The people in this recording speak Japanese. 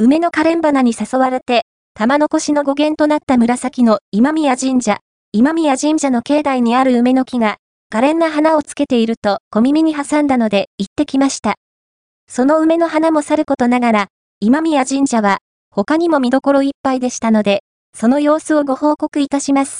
梅のカレン花に誘われて、玉のしの語源となった紫の今宮神社、今宮神社の境内にある梅の木が、可憐な花をつけていると小耳に挟んだので行ってきました。その梅の花もさることながら、今宮神社は他にも見どころいっぱいでしたので、その様子をご報告いたします。